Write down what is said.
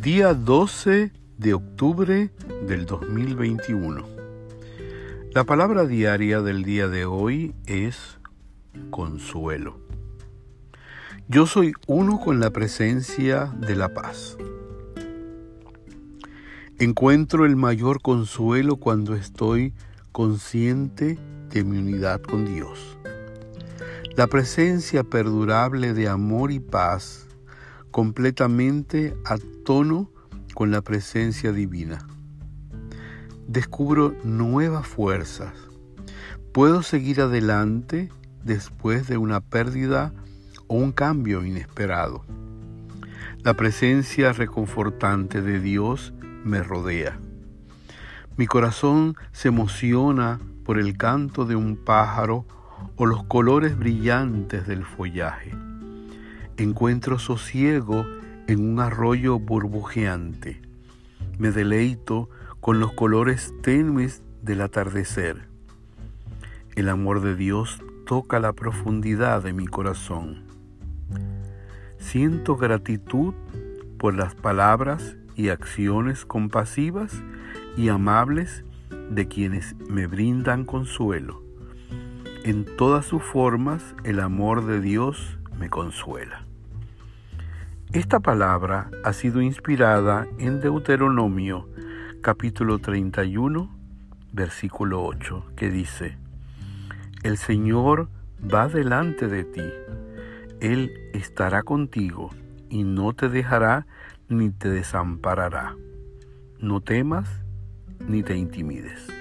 Día 12 de octubre del 2021. La palabra diaria del día de hoy es consuelo. Yo soy uno con la presencia de la paz. Encuentro el mayor consuelo cuando estoy consciente de mi unidad con Dios. La presencia perdurable de amor y paz completamente a tono con la presencia divina. Descubro nuevas fuerzas. Puedo seguir adelante después de una pérdida o un cambio inesperado. La presencia reconfortante de Dios me rodea. Mi corazón se emociona por el canto de un pájaro o los colores brillantes del follaje. Encuentro sosiego en un arroyo burbujeante. Me deleito con los colores tenues del atardecer. El amor de Dios toca la profundidad de mi corazón. Siento gratitud por las palabras y acciones compasivas y amables de quienes me brindan consuelo. En todas sus formas el amor de Dios me consuela. Esta palabra ha sido inspirada en Deuteronomio capítulo 31 versículo 8 que dice, El Señor va delante de ti, Él estará contigo y no te dejará ni te desamparará. No temas ni te intimides.